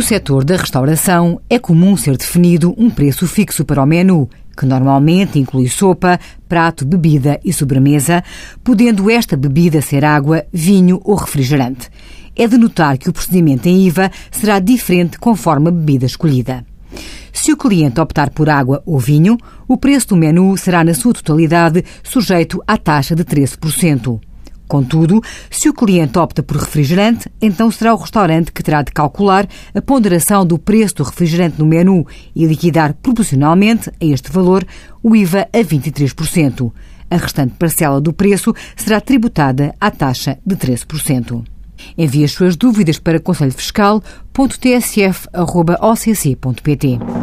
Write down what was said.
No setor da restauração, é comum ser definido um preço fixo para o menu, que normalmente inclui sopa, prato, bebida e sobremesa, podendo esta bebida ser água, vinho ou refrigerante. É de notar que o procedimento em IVA será diferente conforme a bebida escolhida. Se o cliente optar por água ou vinho, o preço do menu será na sua totalidade sujeito à taxa de 13%. Contudo, se o cliente opta por refrigerante, então será o restaurante que terá de calcular a ponderação do preço do refrigerante no menu e liquidar proporcionalmente a este valor o IVA a 23%. A restante parcela do preço será tributada à taxa de 13%. Envie as suas dúvidas para conselhofiscal.tsf.occ.pt.